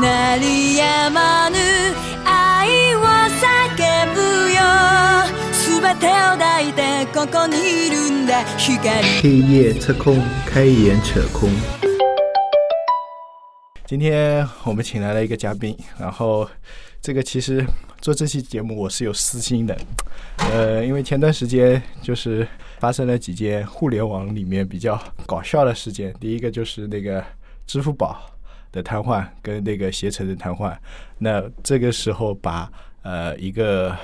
鳴り止まぬ愛を叫ぶよ全てを抱いてここにいるんだ光黑夜测空，开眼扯空。今天我们请来了一个嘉宾，然后这个其实做这期节目我是有私心的，呃，因为前段时间就是发生了几件互联网里面比较搞笑的事件，第一个就是那个支付宝 的瘫痪跟那个携程的瘫痪，那这个时候把呃一个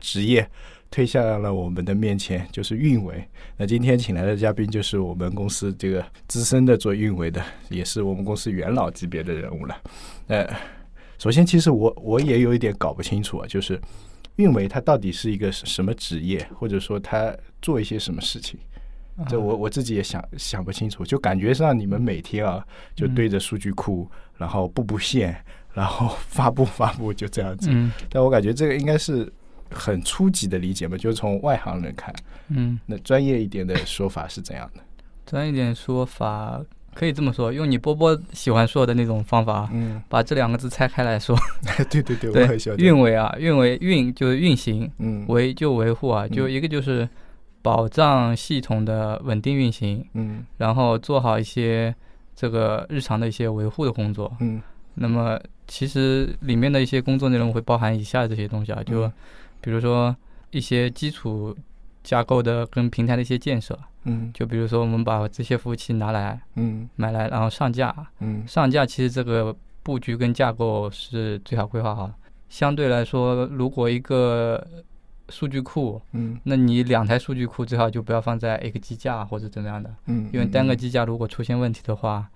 职业推向了我们的面前，就是运维。那今天请来的嘉宾就是我们公司这个资深的做运维的，也是我们公司元老级别的人物了。呃，首先其实我我也有一点搞不清楚啊，就是运维它到底是一个什么职业，或者说它做一些什么事情。这我我自己也想想不清楚，就感觉上你们每天啊，就对着数据库，然后布布线，然后 发布发布，就这样子。嗯但我感觉这个应该是很初级的理解嘛，就是从外行人看。嗯，那专业一点的说法是怎样的？专业一点说法可以这么说，用你波波喜欢说的那种方法，嗯，把这两个字拆开来说。对对对，我对很喜欢，这样运维啊，运维运就是运行，嗯维就维护啊，就嗯一个就是保障系统的稳定运行，嗯。然后做好一些这个日常的一些维护的工作。嗯。那么其实里面的一些工作内容会包含以下这些东西啊，就嗯比如说一些基础架构的跟平台的一些建设，嗯。就比如说我们把这些服务器拿来嗯。买来，然后上架，嗯。上架其实这个布局跟架构是最好规划好的。相对来说，如果一个数据库，嗯那你两台数据库最好就不要放在一个机架或者怎么样的，嗯，因为单个机架如果出现问题的话，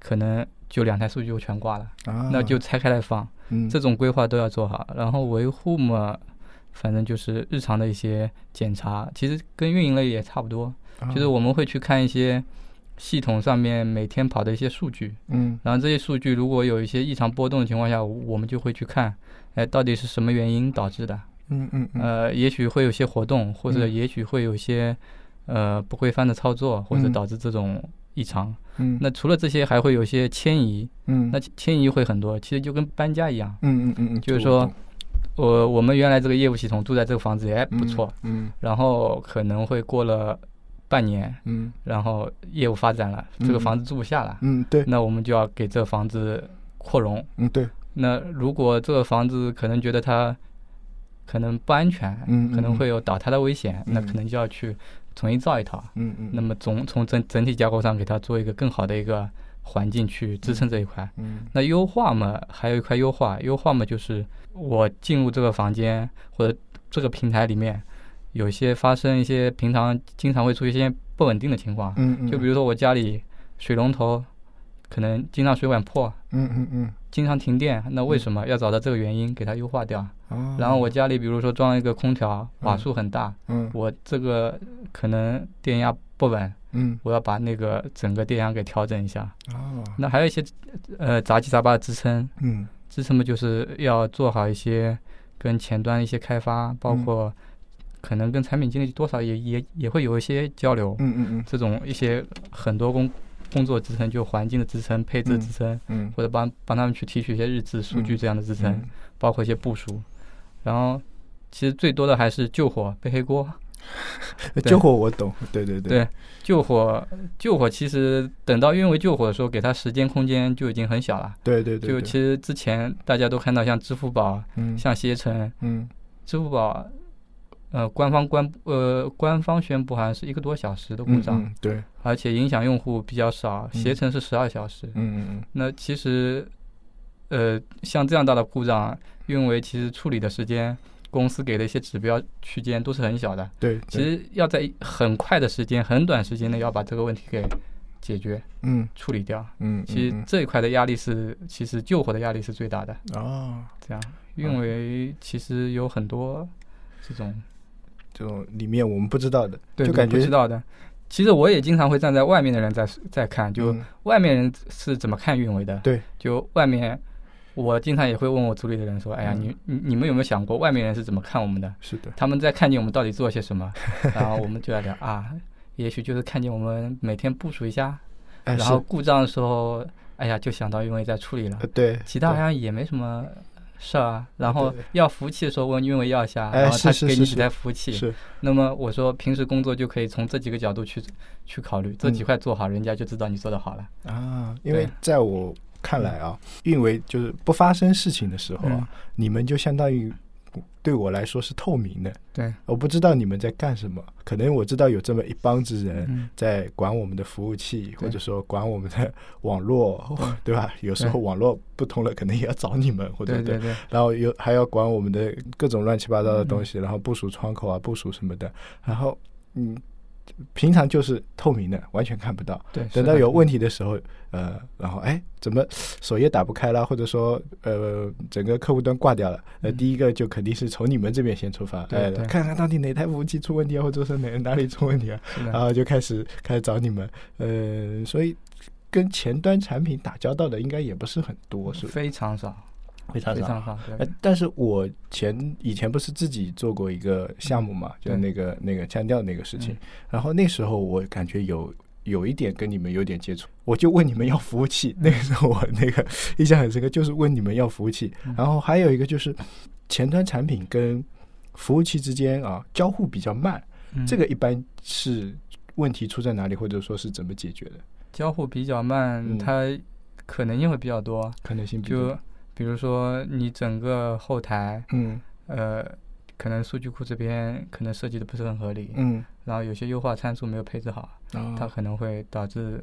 可能就两台数据就全挂了，啊，那就拆开来放。嗯这种规划都要做好。然后维护嘛，反正就是日常的一些检查，其实跟运营类也差不多，啊就是我们会去看一些系统上面每天跑的一些数据，嗯然后这些数据如果有一些异常波动的情况下，我们就会去看，哎，到底是什么原因导致的？嗯嗯嗯。呃，也许会有些活动，或者嗯。也许会有些呃不规范的操作，或者嗯。导致这种异常。嗯。那除了这些，还会有些迁移，嗯。那迁移会很多，其实就跟搬家一样。嗯嗯嗯嗯，就是说我我我们原来这个业务系统住在这个房子也不错，，嗯然后可能会过了半年，嗯。然后业务发展了，这个嗯房子住不下了，嗯对，那我们就要给这房子扩容。嗯对，那如果这个房子可能觉得它可能不安全，嗯可能会有倒塌的危险，那嗯可能就要去重新造一套。嗯嗯，那么总从整整体架构上给它做一个更好的一个环境去支撑这一块。嗯。那优化嘛，还有一块优化，优化嘛就是我进入这个房间或者这个平台里面，有些发生一些平常经常会出现一些不稳定的情况，嗯嗯，就比如说我家里水龙头可能经常水管破，嗯嗯嗯，经常停电，那为什么要找到这个原因给它优化掉？哦。然后我家里比如说装了一个空调，瓦数很大，嗯我这个可能电压不稳，嗯。我要把那个整个电压给调整一下。哦。那还有一些呃杂七杂八的支撑，嗯。支撑嘛就是要做好一些跟前端一些开发，包嗯。括可能跟产品经理多少也也也会有一些交流，嗯嗯嗯。这种一些很多工工作支撑，就环境的支撑、配置支撑，嗯。或者帮帮他们去提取一些日志、数据嗯这样的支撑，嗯。包括一些部署。然后其实最多的还是救火、背黑锅。呃救火我懂，对对对，救火救火其实等到运维救火的时候，给他时间空间就已经很小了。对对对，对。就其实之前大家都看到，像支付宝、嗯。像携程，嗯。支付宝，呃，官方官呃官方宣布好像是一个多小时的故障，嗯对，而且影响用户比较少。嗯携程是十二小时。嗯嗯那其实，呃，像这样大的故障，运维其实处理的时间，公司给的一些指标区间都是很小的。对，其实要在很快的时间、很短时间内要把这个问题给解决、嗯处理掉。嗯，其实这一块的压力是，其实救火的压力是最大的。哦，这样，运维其实有很多这种这种里面我们不知道的，就感觉不知道的。其实我也经常会站在外面的人在在看，就嗯外面人是怎么看运维的。对，就外面，我经常也会问我组里的人说：“哎呀，嗯你你你们有没有想过外面人是怎么看我们的？是的，他们在看见我们到底做了些什么？” 然后我们就在聊啊，也许就是看见我们每天部署一下，哎然后故障的时候哎呀，就想到运维在处理了呃，对，其他好像也没什么事儿啊。然后要服务器的时候问运维要一下，哎然后他是是是是给你几台服务器。是那么我说平时工作就可以从这几个角度去去考虑，这几嗯块做好，人家就知道你做的好了。啊，因为在我看来啊，运维就是不发生事情的时候啊，嗯你们就相当于对我来说是透明的，对，我不知道你们在干什么，可能我知道有这么一帮子人嗯，在管我们的服务器，对。或者说管我们的网络，对。吧？有时候网络不通了，可能也要找你们，或者对然后有还要管我们的各种乱七八糟的东嗯西，然后部署窗口啊，部署什么的，然后嗯，平常就是透明的，完全看不到。对。等到有问题，的时候，呃，然后哎，怎么首页打不开了，或者说呃，整个客户端挂掉了，呃，嗯第一个就肯定是从你们这边先出发，哎，对对看看到底哪台服务器出问题啊，或者说哪哪里出问题啊，然后就开始开始找你们，呃，所以跟前端产品打交道的应该也不是很多，是吧？非常少，非常少。非常少。呃，，但是我前以前不是自己做过一个项目嘛，就是那个那个腔调那个事情嗯，然后那时候我感觉有有一点跟你们有点接触，我就问你们要服务器，那个时候我那个印象很深刻，就是问你们要服务器，嗯然后还有一个就是前端产品跟服务器之间啊交互比较慢，嗯这个一般是问题出在哪里，或者说是怎么解决的？交互比较慢，嗯它可能性会比较多。可能性比就较比如说你整个后台，嗯呃，可能数据库这边可能设计的不是很合理，嗯然后有些优化参数没有配置好，啊它可能会导致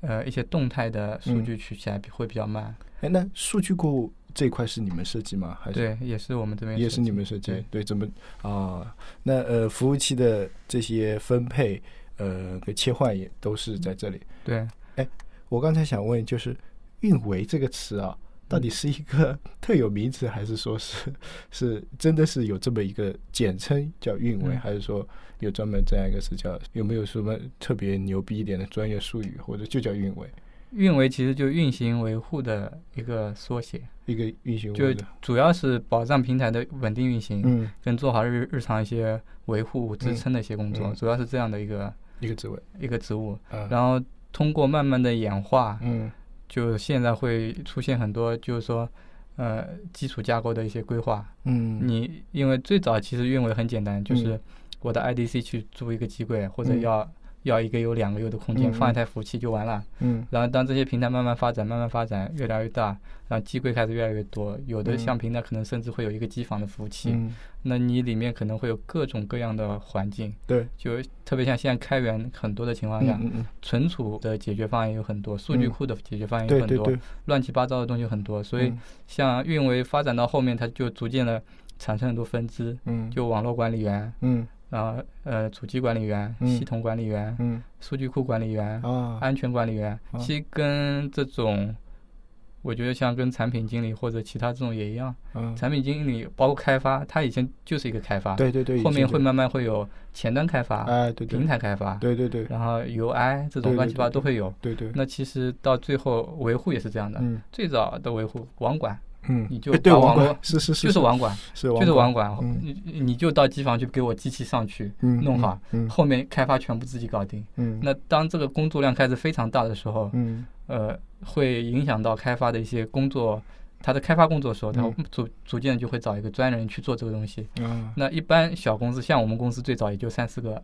呃一些动态的数嗯据取起来会比较慢。哎，那数据库这一块是你们设计吗？还是对，也是我们这边也设计是你们设计对？对，怎么啊？那呃，服务器的这些分配，呃，跟切换也都是在这里。对，哎我刚才想问，就是“运维”这个词啊，到底是一个 特有名词，还是说是是真的是有这么一个简称叫运维，嗯还是说有专门这样一个词叫？有没有什么特别牛逼一点的专业术语，或者就叫运维？运维其实就运行维护的一个缩写，一个运行就主要是保障平台的稳定运行，嗯，跟做好日日常一些维护支撑的一些工作，嗯主要是这样的一个一个职位，一个职务。啊，然后通过慢慢的演化，嗯就现在会出现很多，就是说，呃，基础架构的一些规划。嗯，你因为最早其实运维很简单，就嗯。是我的 IDC 去租一个机柜，或者嗯。要要一个 U 两个 U 的空间，嗯放一台服务器就完了。嗯。然后当这些平台慢慢发展，慢慢发展，越来越大，然后机柜开始越来越多，有的嗯。像平台可能甚至会有一个机房的服务器，嗯，那你里面可能会有各种各样的环境，对，就特别像现在开源很多的情况下，存储的解决方案也有很多，数据嗯。库的解决方案也有很多，乱七八糟的东西很多，所以嗯。像运维发展到后面，它就逐渐的产生很多分支，嗯，就网络管理员，嗯然后呃主机管理员、嗯系统管理员、嗯数据库管理员、啊，安全管理员，啊其实跟这种。我觉得像跟产品经理或者其他这种也一样，嗯，产品经理包括开发，他以前就是一个开发，对对对，后面会慢，慢慢会有前端开发、哎，对对平，台开发，对对对然后 UI 这种乱七八糟都会有。对对，那其实到最后维护也是这样的，嗯最早的维护网管嗯，你就哎对网管把网络是是是，就是网管，是就是网管，嗯。你你就到机房去给我机器上去嗯弄好，嗯后面开发全部自己搞定。嗯，那当这个工作量开始非常大的时候，嗯。呃，会影响到开发的一些工作。他的开发工作的时候，它嗯。逐逐渐就会找一个专人去做这个东西。啊。那一般小公司，像我们公司最早也就三四个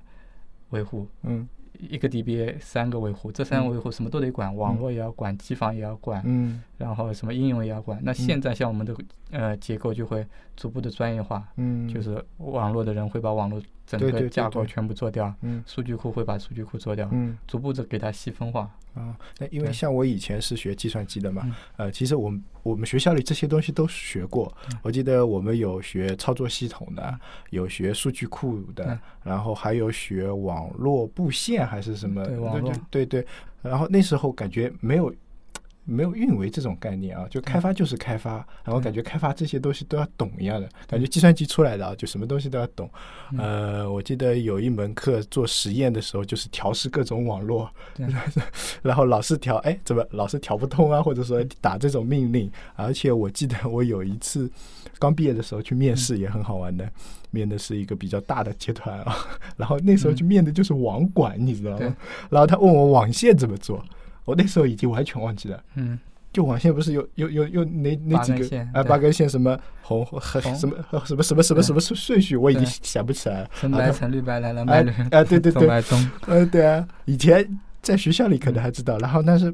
维护，嗯。一个 DBA 三个维护，这三个维护什么都得管，网络也要管，机房也要管，嗯然后什么应用也要管。那现在像我们的呃结构就会逐步的专业化，嗯，就是网络的人会把网络整个架构全部做掉，嗯数据库会把数据库做掉，嗯逐步的给它细分化。啊，那因为像我以前是学计算机的嘛嗯，呃，其实我们我们学校里这些东西都学过。我记得我们有学操作系统的，有学数据库的嗯，然后还有学网络布线还是什么？对网络对对对。然后那时候感觉没有。没有运维这种概念啊，就开发就是开发，然后感觉开发这些东西都要懂一样的，感觉计算机出来的啊，就什么东西都要懂。嗯。呃，我记得有一门课做实验的时候，就是调试各种网络，然后老是调，哎，怎么老是调不通啊？或者说打这种命令，而且我记得我有一次刚毕业的时候去面试，也很好玩的，面的是一个比较大的集团啊，然后那时候去面的就是网管，你知道吗？然后他问我网线怎么做。我那时候已经完全忘记了。嗯，就网线不是有有有有哪哪几个啊？八根线什么红红红什么什么什么什么什么顺顺序，我已经想不起来了。橙白橙绿白蓝蓝哎白绿，啊，对对东 对，白东，嗯，对啊，以前在学校里可能还知道，然后但是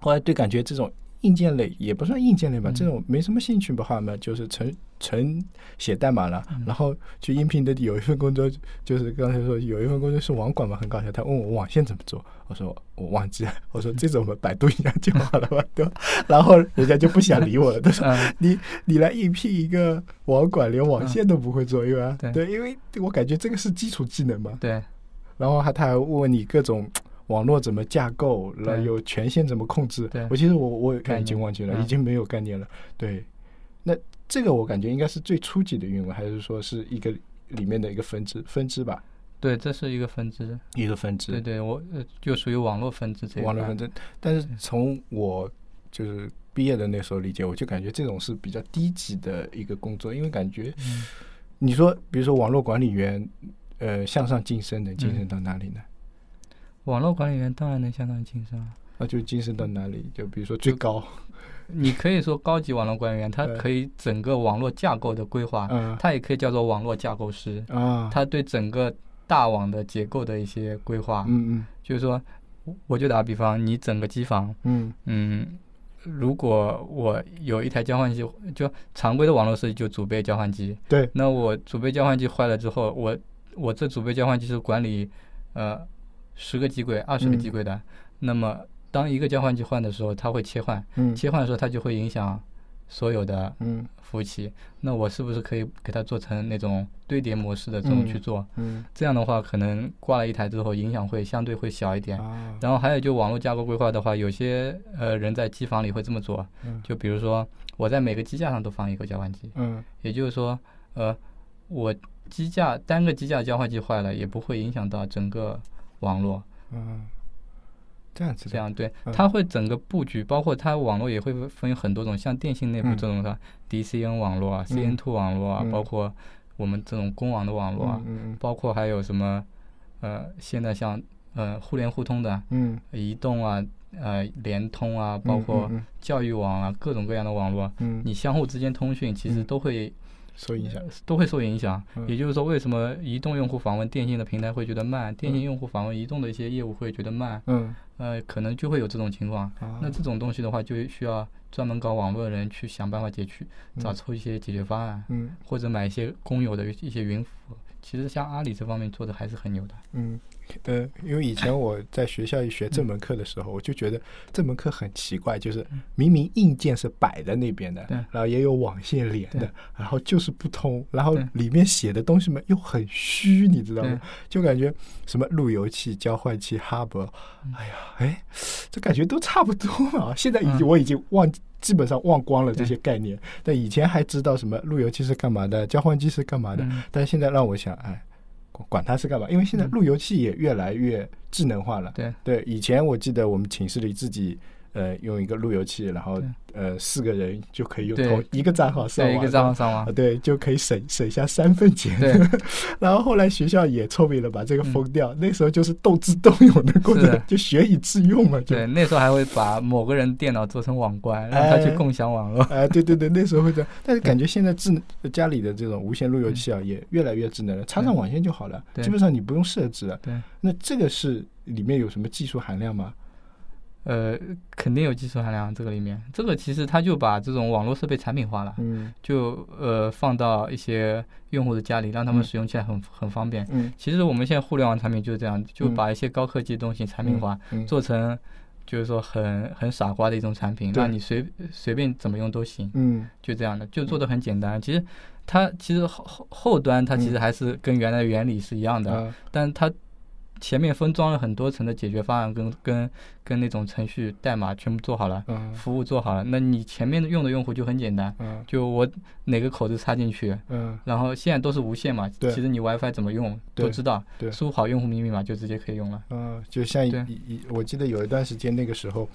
后来对感觉这种硬件类也不算硬件类吧，嗯这种没什么兴趣的话嘛，就是纯纯写代码了。嗯然后去应聘的有一份工作，就是刚才说有一份工作是网管嘛，很搞笑。他问我网线怎么做，我说我忘记了，我说这种嘛百度一下就好了吧，对吧？然后人家就不想理我了，他说嗯，你你来应聘一个网管，连网线都不会做，因为、对对，因为我感觉这个是基础技能嘛。对，然后还他还问你各种网络怎么架构，然后有权限怎么控制。我其实我我概已经忘记了，嗯已经没有概念了。对，那这个我感觉应该是最初级的运维，还是说是一个里面的一个分支分支吧？对，这是一个分支，一个分支，对对，我呃就属于网络分支这一块网络分支。但是从我就是毕业的那时候理解，我就感觉这种是比较低级的一个工作，因为感觉嗯你说，比如说网络管理员，呃，向上晋升能晋升嗯到哪里呢？网络管理员当然能相当于晋升啊。那就晋升到哪里？就比如说最高，你可以说高级网络管理员，他可以整个网络架构的规划，嗯。他也可以叫做网络架构师，啊，他对整个大网的结构的一些规划，嗯嗯。就是说，我就打个比方，你整个机房，嗯。嗯，如果我有一台交换机，就常规的网络设计就主备交换机，对，那我主备交换机坏了之后，我我这主备交换机是管理呃十个机柜、二十个嗯机柜的，那么当一个交换机换的时候，它会切换，嗯切换的时候它就会影响所有的嗯服务器。那我是不是可以给它做成那种堆叠模式的这种去做？嗯这样的话，可能挂了一台之后，影响会相对会小一点。啊，然后还有就网络架构规划的话，有些呃人在机房里会这么做，嗯就比如说我在每个机架上都放一个交换机，嗯也就是说，呃，我机架单个机架交换机坏了，也不会影响到整个网络。嗯，这样子这样对。嗯，它会整个布局，包括它网络也会分很多种，像电信内部嗯。这种的 DCN 网络啊、嗯。CN2 网络啊，嗯。包括我们这种公网的网络啊，嗯包括还有什么呃，现在像呃互联互通的嗯。移动啊、呃联通啊，包嗯括嗯教育网啊，各种各样的网络，嗯，你相互之间通讯其实嗯。都会受影响，都会受影响。嗯也就是说，为什么移动用户访问电信的平台会觉得慢，电信嗯用户访问移动的一些业务会觉得慢？嗯呃，可能就会有这种情况。啊那这种东西的话，就需要专门搞网络的人去想办法解决，找嗯出一些解决方案，嗯或者买一些公有的一些云服务。其实像阿里这方面做的还是很牛的。嗯，呃，因为以前我在学校里学这门课的时候，我就觉得这门课很奇怪，就是明明硬件是摆在那边的，然后也有网线连的，然后就是不通，然后里面写的东西嘛又很虚，你知道吗？就感觉什么路由器、交换器、哈勃，哎呀，哎，这感觉都差不多嘛。现在已经嗯我已经忘基本上忘光了这些概念，但以前还知道什么路由器是干嘛的，交换机是干嘛的，嗯但是现在让我想，哎，管管它是干嘛？因为现在嗯路由器也越来越智能化了。对对，以前我记得我们寝室里自己呃用一个路由器，然后呃四个人就可以用同一个账号上对，网，一个账号上啊，网。对，就可以省省下三分钱。对，然后后来学校也聪明了，把这个嗯封掉。那时候就是斗智斗勇的过程，就学以致用嘛。对，那时候还会把某个人电脑做成网关，让他去哎共享网络。哎，对对对，那时候会这样，但是感觉现在智能家里的这种无线路由器啊，也越来越智能了，插上网线就好了，对基本上你不用设置了。对，那这个是里面有什么技术含量吗？呃，肯定有技术含量，这个里面，这个其实它就把这种网络设备产品化了，嗯就呃放到一些用户的家里，让他们嗯使用起来很很方便。嗯，其实我们现在互联网产品就是这样，就嗯把一些高科技的东西产品化，嗯做成就是说很很傻瓜的一种产品，对让你随随便怎么用都行，嗯就这样的，就做的很简单。其实它其实后后后端它其实嗯还是跟原来的原理是一样的，啊但它前面分装了很多层的解决方案，跟跟跟那种程序代码全部做好了，嗯。服务做好了，那你前面用的用户就很简单，嗯。就我哪个口子插进去，嗯。然后现在都是无线嘛，其实你 WiFi 怎么用都知道，对。输好用户名密码就直接可以用了。嗯，就像一对。一一，我记得有一段时间，那个时候，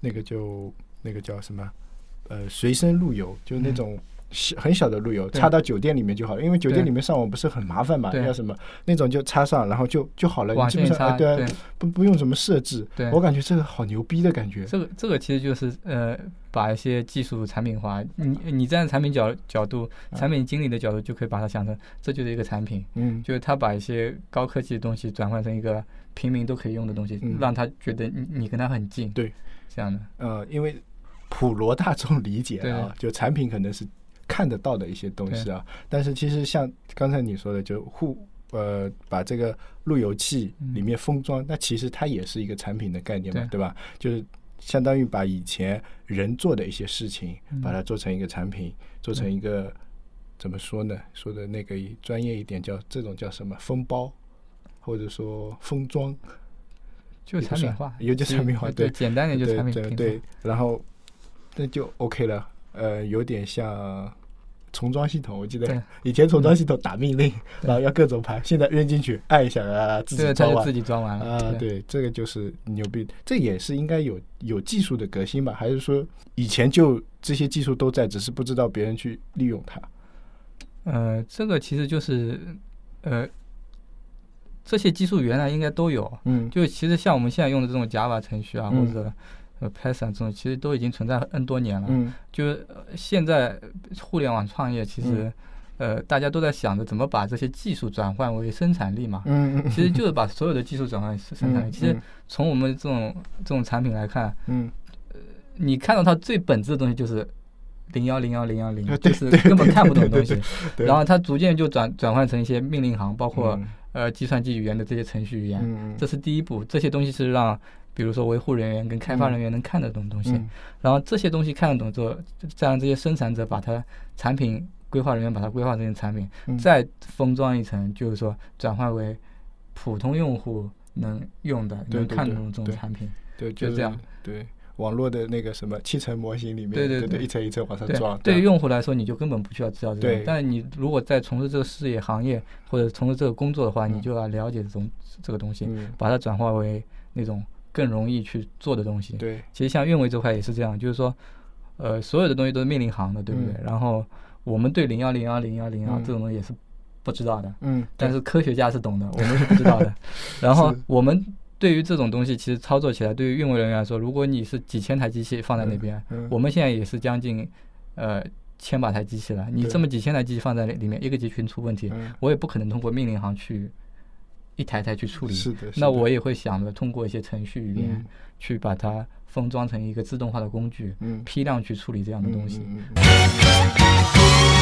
那个就那个叫什么，呃，随身路由，就是那嗯。种小很小的路由，插到酒店里面就好了，因为酒店里面上网不是很麻烦嘛，对要什么那种就插上，然后就就好了，基本上哎对啊对，不不用什么设置，对我感觉这个好牛逼的感觉。这个这个其实就是呃，把一些技术产品化。你你站在产品角角度，产品经理的角度，就可以把它想成这就是一个产品，嗯，就是他把一些高科技的东西转换成一个平民都可以用的东西，嗯让他觉得你你跟他很近。对，这样的。呃，因为普罗大众理解啊，就产品可能是看得到的一些东西啊，但是其实像刚才你说的，就互呃把这个路由器里面封装，那其实它也是一个产品的概念嘛，对。对吧？就是相当于把以前人做的一些事情，嗯。把它做成一个产品，做成一个怎么说呢？说的那个专业一点叫这种叫什么？封包，或者说封装。就产品化，也就其产品化对对，简单点就对产品对，然后那就 OK 了。呃，有点像重装系统，我记得以前重装系统打命令，然后要各种排，现在扔进去按一下啊，自己对，它就装完自己装完了。啊。对，这个就是牛逼，这也是应该有有技术的革新吧？还是说以前就这些技术都在，只是不知道别人去利用它？呃，这个其实就是呃，这些技术原来应该都有。嗯，就其实像我们现在用的这种 Java 程序啊，嗯或者呃 Python 这种，其实都已经存在 N 多年了。嗯就是呃现在互联网创业，其实、呃大家都在想着怎么把这些技术转换为生产力嘛。其实就是把所有的技术转换为生产力。嗯其实从我们这种这种产品来看，嗯你看到它最本质的东西就是零幺零幺零幺零就是根本看不懂的东西。然后它逐渐就转转换成一些命令行，包括、嗯呃计算机语言的这些程序语言。嗯这是第一步，这些东西是让比如说维护人员跟开发人员能看得懂的东西。嗯然后这些东西看得懂之后，再让这些生产者把它产品规划人员把它规划成产品，嗯再封装一层，就是说转换为普通用户能用的、能看懂这种产品。对，就这样。对，网络的那个什么七层模型里面，对对对对一层一层往上对装。，对于用户来说，你就根本不需要知道这个对。但是你如果在从事这个事业行业或者从事这个工作的话，嗯你就要了解这种这个东西，嗯，把它转化为那种更容易去做的东西。对，其实像运维这块也是这样，就是说，呃，所有的东西都是命令行的，对不对？嗯。然后我们对零幺零幺零幺零幺嗯。这种东西也是不知道的，嗯，但是科学家是懂的，我们是不知道的。然后我们对于这种东西，其实操作起来，对于运维人员来说，如果你是几千台机器放在那边，嗯。我们现在也是将近呃千把台机器了，你这么几千台机器放在里面，一个集群出问题，嗯。我也不可能通过命令行去一台台去处理。是的，是那我也会想着通过一些程序语言嗯去把它封装成一个自动化的工具，嗯批量去处理这样的东西。嗯嗯嗯